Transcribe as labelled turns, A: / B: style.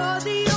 A: All the